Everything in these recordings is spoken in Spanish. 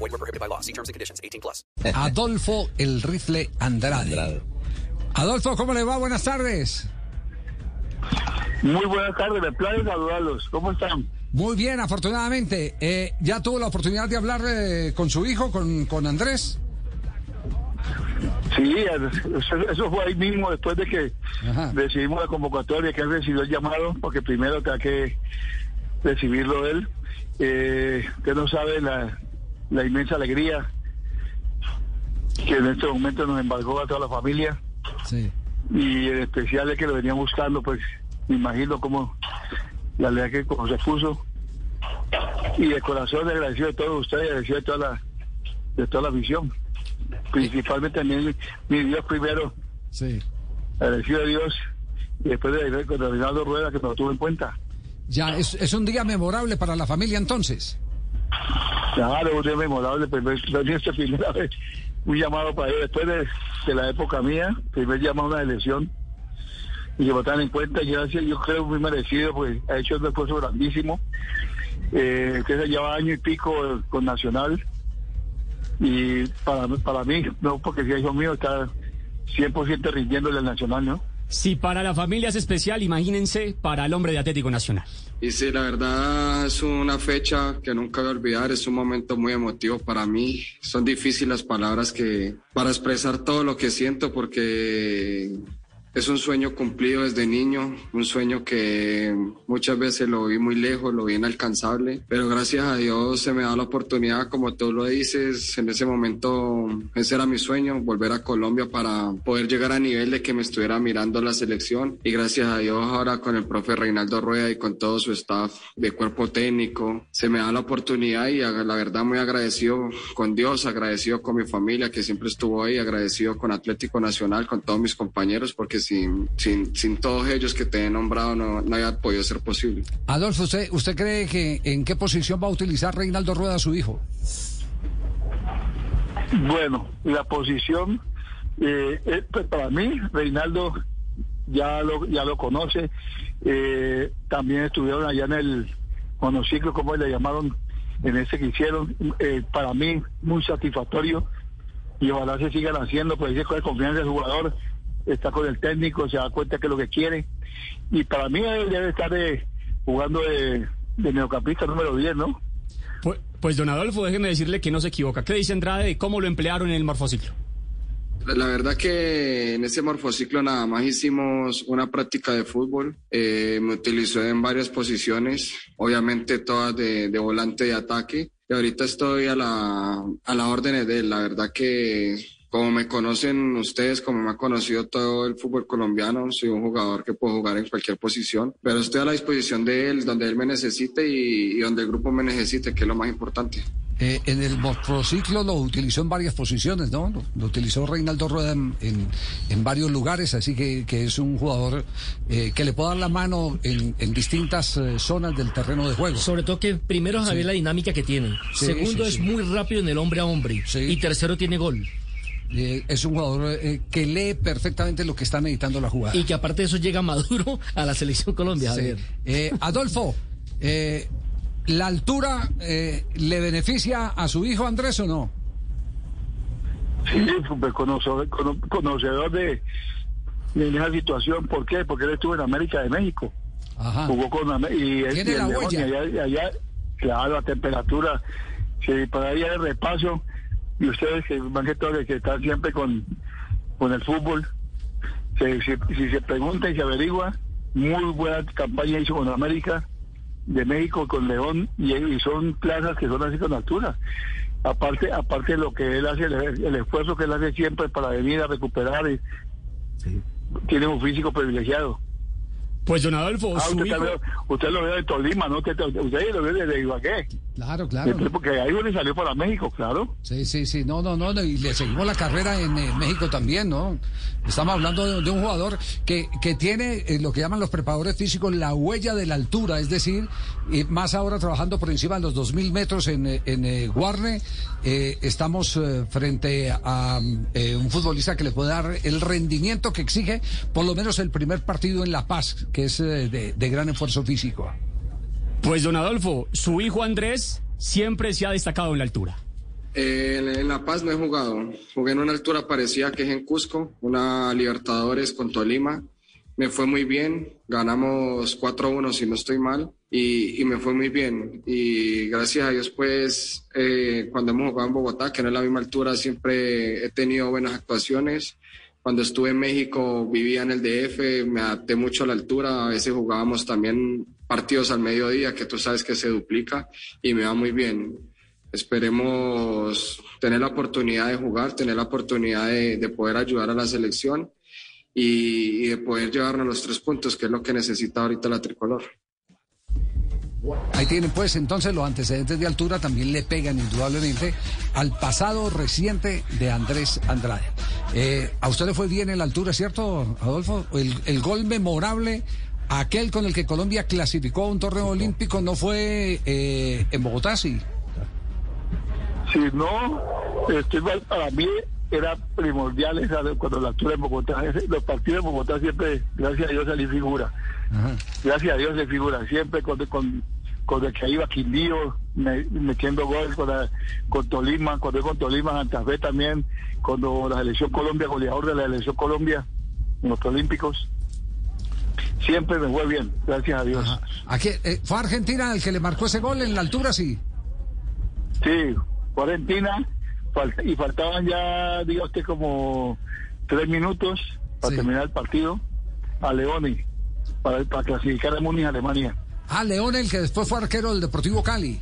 Void were prohibited by law. See terms and conditions. 18 plus. Adolfo el Rifle Andrade. Adolfo, ¿cómo le va? Buenas tardes. Muy buenas tardes, me place saludarlos. ¿Cómo están? Muy bien, afortunadamente. Eh, ¿Ya tuvo la oportunidad de hablar eh, con su hijo, con, con Andrés? Sí, eso, eso fue ahí mismo después de que Ajá. recibimos la convocatoria, que él recibió el llamado, porque primero tenía que recibirlo él. Eh, usted no sabe la, la inmensa alegría que en este momento nos embargó a toda la familia Sí. y en especial es que lo venían buscando, pues me imagino cómo la alegría que como se puso y de corazón agradecido de todos ustedes, agradecido de toda la de toda la visión, principalmente también mi Dios primero, Sí. agradecido a Dios y después de con Reinaldo Rueda que nos tuvo en cuenta. Ya, es, es un día memorable para la familia entonces. Claro, un día memorable, primer, esta primera vez, un llamado para él. Después de, la época mía, primer llamado a una elección. Y que votaran en cuenta, gracias, yo creo muy merecido, pues ha hecho un esfuerzo grandísimo, eh, que se lleva año y pico eh, con Nacional, y para, para mí, no porque sea hijo mío, está 100% rindiéndole al Nacional, ¿no? Si para la familia es especial, imagínense para el hombre de Atlético Nacional. Y sí, la verdad es una fecha que nunca voy a olvidar, es un momento muy emotivo para mí. Son difíciles las palabras que para expresar todo lo que siento porque es un sueño cumplido desde niño, un sueño que muchas veces lo vi muy lejos, lo vi inalcanzable, pero gracias a Dios se me da la oportunidad, como tú lo dices, en ese momento ese era mi sueño, volver a Colombia para poder llegar a nivel de que me estuviera mirando la selección. Y gracias a Dios ahora con el profe Reinaldo Rueda y con todo su staff de cuerpo técnico, se me da la oportunidad y la verdad muy agradecido con Dios, agradecido con mi familia que siempre estuvo ahí, agradecido con Atlético Nacional, con todos mis compañeros, porque sin, sin, sin todos ellos que te he nombrado no, no había podido ser posible. Adolfo, ¿usted, ¿usted cree que en qué posición va a utilizar Reinaldo Rueda a su hijo? Bueno, la posición, eh, eh, pues para mí, Reinaldo ya lo, ya lo conoce. eh, también estuvieron allá en el monociclo, como le llamaron, en ese que hicieron. eh, para mí, muy satisfactorio. Y ojalá se sigan haciendo, pues dice con confianza del jugador, está con el técnico, se da cuenta que es lo que quiere. Y para mí, él debe estar eh, jugando de, de mediocampista número 10, ¿no? Pues, pues, don Adolfo, déjeme decirle que no se equivoca. ¿Qué dice Andrade de cómo lo emplearon en el morfociclo? La verdad que en ese morfociclo nada más hicimos una práctica de fútbol. Eh, me utilizó en varias posiciones, obviamente todas de, de volante de ataque. Y ahorita estoy a la, a las órdenes de él. La verdad que como me conocen ustedes, como me ha conocido todo el fútbol colombiano, soy un jugador que puedo jugar en cualquier posición. Pero estoy a la disposición de él, donde él me necesite y, y donde el grupo me necesite, que es lo más importante. Eh, en el motociclo lo utilizó en varias posiciones, ¿no? Lo, lo utilizó Reinaldo Rueda en, en- en varios lugares, así que, que es un jugador eh, que le puede dar la mano en, en distintas eh, zonas del terreno de juego. Sobre todo que primero Javier la dinámica que tiene. Sí, Segundo sí, es sí. muy rápido en el hombre a hombre. Sí. Y tercero tiene gol. Eh, es un jugador eh, que lee perfectamente lo que está necesitando la jugada. Y que aparte de eso llega maduro a la selección Colombia, Sí. Javier. Eh, Adolfo, eh, ¿la altura eh, le beneficia a su hijo Andrés o no? Sí, pues, conocedor, cono- conocedor de, de esa situación. ¿Por qué? Porque él estuvo en América de México. Ajá. Jugó con y, él- Tiene y la León, huella. y allá, allá, claro, la temperatura. Sí, para allá el repaso. Y ustedes que van que todo que están siempre con, con el fútbol. Se- se- si se pregunta y se averigua, muy buena campaña hizo con América de México con León y, y son plazas que son así con altura. Aparte, aparte de lo que él hace, el, el esfuerzo que él hace siempre para venir a recuperar, y, tiene un físico privilegiado. Pues don Adolfo, Ah, su usted, hijo... también- usted lo ve de Tolima, ¿no? Usted, usted lo ve de Ibagué. Claro, claro. Entonces, porque ahí donde salió para México, claro. Sí, sí, sí, no, no, no, y le seguimos la carrera en eh, México también, ¿no? Estamos hablando de, de un jugador que, que tiene eh, lo que llaman los preparadores físicos la huella de la altura, es decir, y más ahora trabajando por encima de los 2.000 metros en, eh, en eh, Guarne, eh, estamos eh, frente a eh, un futbolista que le puede dar el rendimiento que exige por lo menos el primer partido en La Paz, que es eh, de, de gran esfuerzo físico. Pues don Adolfo, su hijo Andrés siempre se ha destacado en la altura. En, en La Paz no he jugado. Jugué en una altura parecida que es en Cusco, una Libertadores con Tolima. Me fue muy bien, ganamos 4-1 si no estoy mal y, y me fue muy bien. Y gracias a Dios pues eh, cuando hemos jugado en Bogotá, que no es la misma altura, siempre he tenido buenas actuaciones. Cuando estuve en México vivía en el DF, me adapté mucho a la altura, a veces jugábamos también partidos al mediodía, que tú sabes que se duplica y me va muy bien. Esperemos tener la oportunidad de jugar, tener la oportunidad de, de poder ayudar a la selección y, y de poder llevarnos los tres puntos, que es lo que necesita ahorita la tricolor. Ahí tienen pues entonces los antecedentes de altura también le pegan indudablemente al pasado reciente de Andrés Andrade. Eh, a usted le fue bien en la altura, ¿cierto, Adolfo? El, el gol memorable, aquel con el que Colombia clasificó a un torneo olímpico, no fue eh, en Bogotá, sí. Si no, este, para mí era primordial esa de- cuando la altura en Bogotá, los partidos en Bogotá siempre, gracias a Dios, salí figura. Ajá. Gracias a Dios se figura, siempre con, con, con el que iba Quindío, me- metiendo gol con, la- con Tolima, cuando con Tolima, Santa Fe también, cuando la selección Colombia, goleador de la selección Colombia, en los Olímpicos. Siempre me fue bien, gracias a Dios. Ajá. Aquí, eh, ¿Fue Argentina el que le marcó ese gol en la altura, sí? Sí, fue Argentina, y faltaban ya, diga usted, como tres minutos para Sí. terminar el partido a Leoni, para, para clasificar a Múnich, Alemania. Ah, León, el que después fue arquero del Deportivo Cali.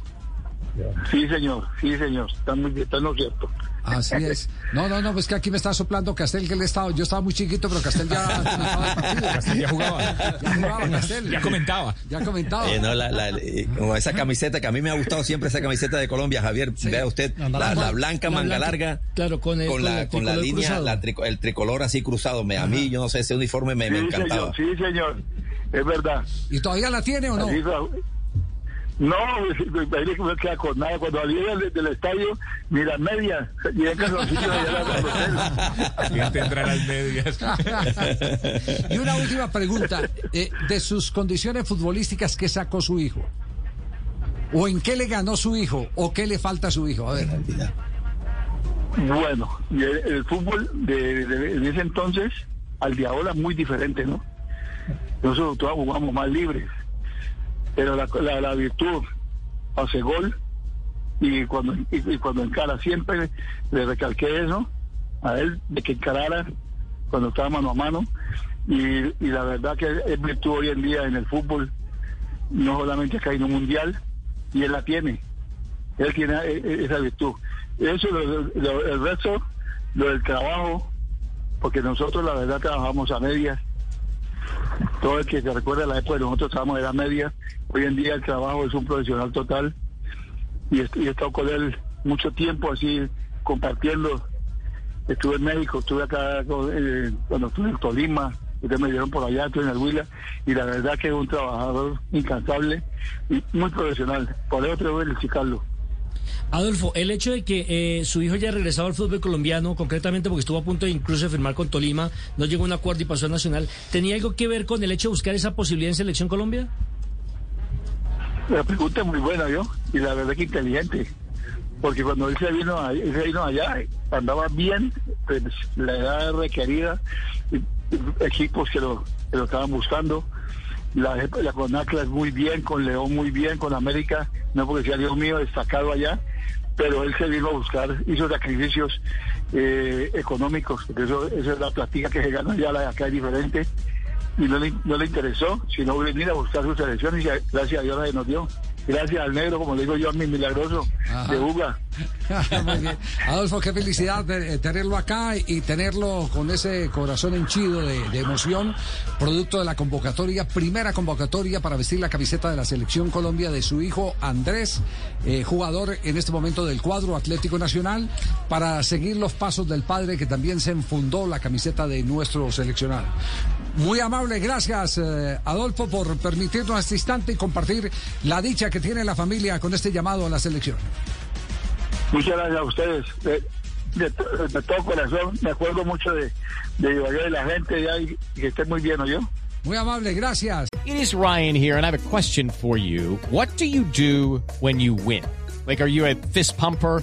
Sí, señor, sí, señor, está, muy, está en lo cierto. Así es. No, no, no, pues que aquí me está soplando Castel, que él estaba, yo estaba muy chiquito, pero Castel ya comentaba el partido. Castel ya jugaba. Ya jugaba Castel. Ya comentaba. Ya comentaba. Eh, no, la- la- eh, como esa camiseta que a mí me ha gustado siempre esa camiseta de Colombia, Javier. Vea usted, la, la blanca La manga blanca, larga. claro, con el- con con la, el con la línea, trico- el tricolor así cruzado. Me, a mí, yo no sé, ese uniforme me, me sí, encantaba. señor, sí, señor, es verdad. ¿Y todavía la tiene o no? Así. No, ahí no me queda con nada. Cuando salí del, del estadio, mira, media, y en calzoncillos allá hotel. ¿Quién tendrá las medias? y una última pregunta. eh, de sus condiciones futbolísticas, ¿qué sacó su hijo? ¿O en qué le ganó su hijo? ¿O qué le falta a su hijo? A ver. Bueno, el, el fútbol de, de- de ese entonces al de ahora muy diferente, ¿no? Nosotros todos jugamos más libres, pero la, la, la virtud hace gol y cuando y, cuando encara siempre le recalqué eso a él de que encarara cuando estaba mano a mano y, y la verdad que es virtud hoy en día en el fútbol no solamente en un mundial y él la tiene él tiene eh, eh, esa virtud. Eso, lo- lo- el resto, lo del trabajo, porque nosotros la verdad trabajamos a medias. Todo el que se recuerda la época de nosotros trabajamos a medias. Hoy en día el trabajo es un profesional total y, est- y he estado con él mucho tiempo así compartiendo. Estuve en México, estuve acá eh, cuando estuve en Tolima, ustedes me dieron por allá, estuve en el Huila, y la verdad que es un trabajador incansable y muy profesional. Por eso tengo que felicitarlo. Adolfo, el hecho de que eh, su hijo haya regresado al fútbol colombiano, concretamente porque estuvo a punto de incluso de firmar con Tolima, no llegó a un acuerdo y pasó a Nacional, ¿tenía algo que ver con el hecho de buscar esa posibilidad en Selección Colombia? La pregunta es muy buena, yo, y la verdad que inteligente. Porque cuando él se vino, se vino allá, andaba bien, pues, la edad requerida, equipos que lo, que lo estaban buscando. La, la con Atlas muy bien, con León muy bien, con América, no porque sea Dios mío, destacado allá, pero él se vino a buscar, hizo sacrificios eh, económicos, porque eso, esa es la platica que se gana allá, la de acá es diferente y no le, no le interesó, sino venir a buscar su selección y gracias a Dios la nos dio. Gracias al negro, como le digo yo, a mi milagroso Ajá. de Uga, Adolfo, qué felicidad eh, tenerlo acá y tenerlo con ese corazón henchido de, de emoción, producto de la convocatoria, primera convocatoria para vestir la camiseta de la selección Colombia de su hijo Andrés, eh, jugador en este momento del cuadro Atlético Nacional, para seguir los pasos del padre que también se enfundó la camiseta de nuestro seleccionado. Muy amable, gracias eh, Adolfo por permitirnos este instante y compartir la dicha que tiene la familia con este llamado a la selección. Muchas gracias a ustedes. De, de de todo corazón, me acuerdo mucho de, de Ibagué, de la gente ya y y que estén muy bien, yo. Muy amable, gracias. It is Ryan here, and I have a question for you. What do you do when you win? Like, are you a fist pumper?